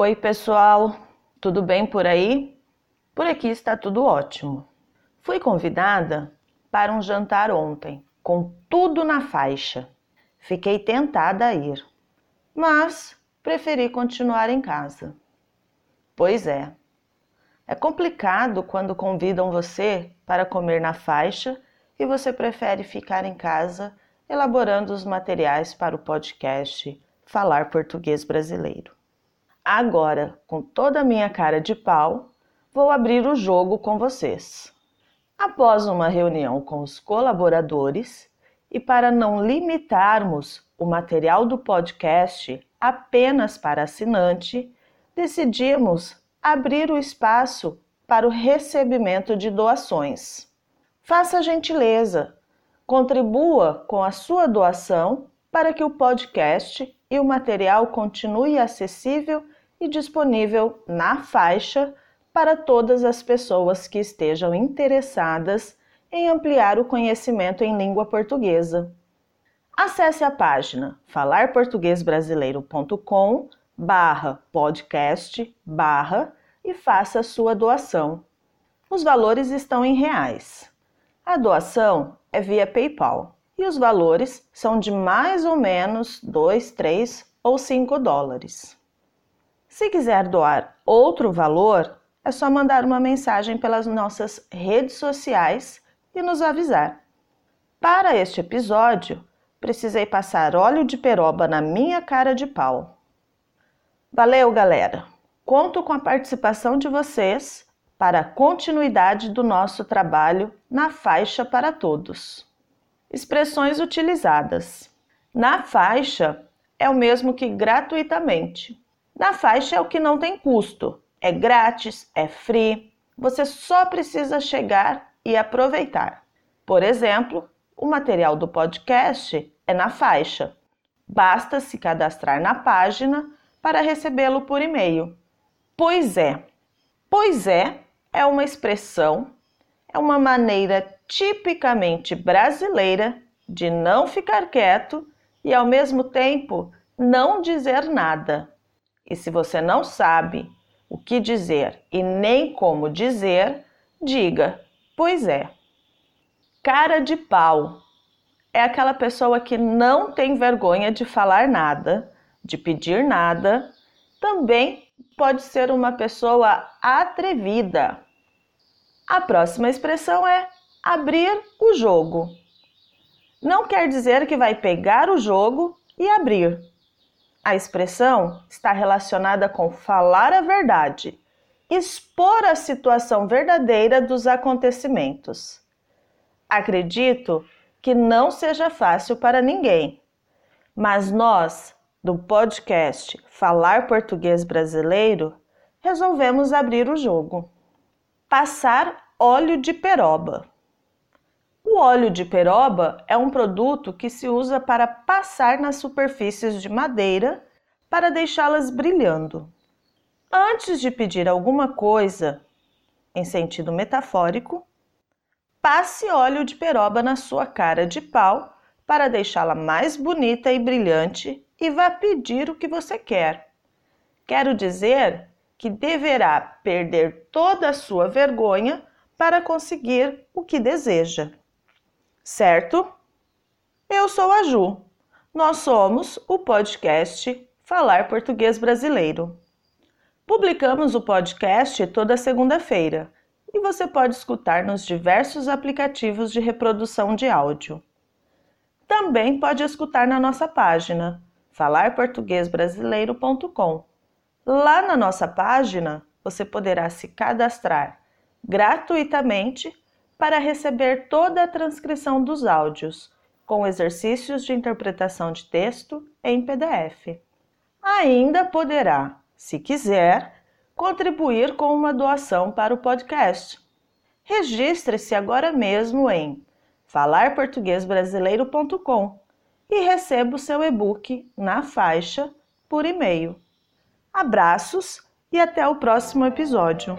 Oi, pessoal, tudo bem por aí? Por aqui está tudo ótimo. Fui convidada para um jantar ontem, com tudo na faixa. Fiquei tentada a ir, mas preferi continuar em casa. Pois é, é complicado quando convidam você para comer na faixa e você prefere ficar em casa elaborando os materiais para o podcast Falar Português Brasileiro. Agora, com toda a minha cara de pau, vou abrir o jogo com vocês. Após uma reunião com os colaboradores e para não limitarmos o material do podcast apenas para assinante, decidimos abrir o espaço para o recebimento de doações. Faça a gentileza, contribua com a sua doação para que o podcast e o material continue acessível e disponível na faixa para todas as pessoas que estejam interessadas em ampliar o conhecimento em língua portuguesa. Acesse a página falarportuguesbrasileiro.com barra podcast barra e faça sua doação. Os valores estão em reais. A doação é via PayPal e os valores são de mais ou menos 2, 3 ou 5 dólares. Se quiser doar outro valor, é só mandar uma mensagem pelas nossas redes sociais e nos avisar. Para este episódio, precisei passar óleo de peroba na minha cara de pau. Valeu, galera! Conto com a participação de vocês para a continuidade do nosso trabalho na faixa para todos. Expressões utilizadas. Na faixa é o mesmo que gratuitamente. Na faixa é o que não tem custo, é grátis, é free, você só precisa chegar e aproveitar. Por exemplo, o material do podcast é na faixa. Basta se cadastrar na página para recebê-lo por e-mail. Pois é. Pois é é uma expressão, é uma maneira tipicamente brasileira de não ficar quieto e ao mesmo tempo não dizer nada. E se você não sabe o que dizer e nem como dizer, diga: Pois é. Cara de pau é aquela pessoa que não tem vergonha de falar nada, de pedir nada, também pode ser uma pessoa atrevida. A próxima expressão é abrir o jogo. Não quer dizer que vai pegar o jogo e abrir. A expressão está relacionada com falar a verdade, expor a situação verdadeira dos acontecimentos. Acredito que não seja fácil para ninguém, mas nós, do podcast Falar Português Brasileiro, resolvemos abrir o jogo. Passar óleo de peroba. O óleo de peroba é um produto que se usa para passar nas superfícies de madeira para deixá-las brilhando. Antes de pedir alguma coisa, em sentido metafórico, passe óleo de peroba na sua cara de pau para deixá-la mais bonita e brilhante e vá pedir o que você quer. Quero dizer que deverá perder toda a sua vergonha para conseguir o que deseja. Certo? Eu sou a Ju. Nós somos o podcast Falar Português Brasileiro. Publicamos o podcast toda segunda-feira e você pode escutar nos diversos aplicativos de reprodução de áudio. Também pode escutar na nossa página falarportuguesbrasileiro.com. Lá na nossa página, você poderá se cadastrar gratuitamente para receber toda a transcrição dos áudios, com exercícios de interpretação de texto em PDF. Ainda poderá, se quiser, contribuir com uma doação para o podcast. Registre-se agora mesmo em falarportuguesbrasileiro.com e receba o seu e-book na faixa por e-mail. Abraços e até o próximo episódio.